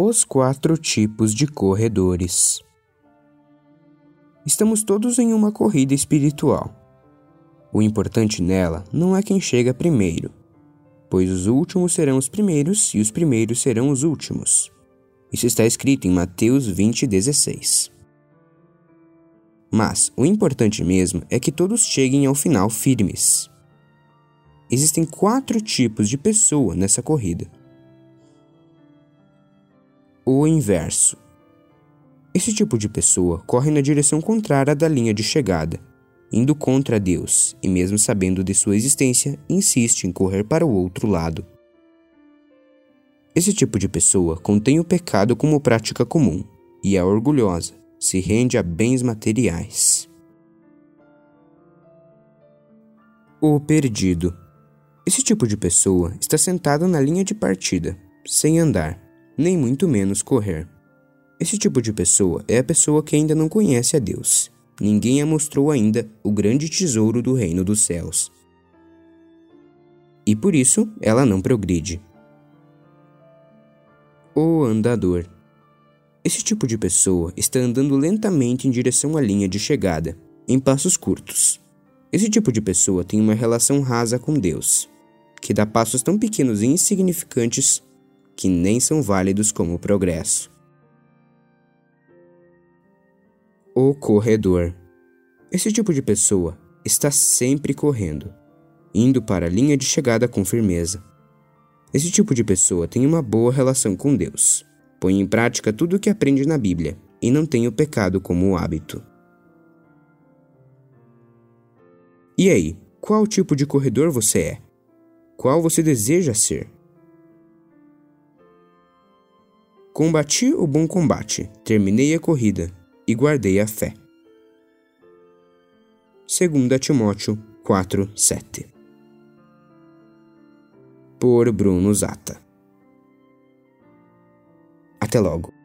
Os quatro tipos de corredores. Estamos todos em uma corrida espiritual. O importante nela não é quem chega primeiro, pois os últimos serão os primeiros e os primeiros serão os últimos. Isso está escrito em Mateus 20:16. Mas o importante mesmo é que todos cheguem ao final firmes. Existem quatro tipos de pessoa nessa corrida. O inverso. Esse tipo de pessoa corre na direção contrária da linha de chegada, indo contra Deus e, mesmo sabendo de sua existência, insiste em correr para o outro lado. Esse tipo de pessoa contém o pecado como prática comum e é orgulhosa, se rende a bens materiais. O perdido. Esse tipo de pessoa está sentado na linha de partida, sem andar, nem muito menos correr. Esse tipo de pessoa é a pessoa que ainda não conhece a Deus. Ninguém a mostrou ainda o grande tesouro do reino dos céus. E por isso ela não progride. O andador. Esse tipo de pessoa está andando lentamente em direção à linha de chegada, em passos curtos. Esse tipo de pessoa tem uma relação rasa com Deus, que dá passos tão pequenos e insignificantes que nem são válidos como progresso. O corredor. Esse tipo de pessoa está sempre correndo, indo para a linha de chegada com firmeza. Esse tipo de pessoa tem uma boa relação com Deus, põe em prática tudo o que aprende na Bíblia e não tem o pecado como hábito. E aí, qual tipo de corredor você é? Qual você deseja ser? Combati o bom combate, terminei a corrida e guardei a fé. 2 Timóteo 4, 7 Por Bruno Zata Até logo.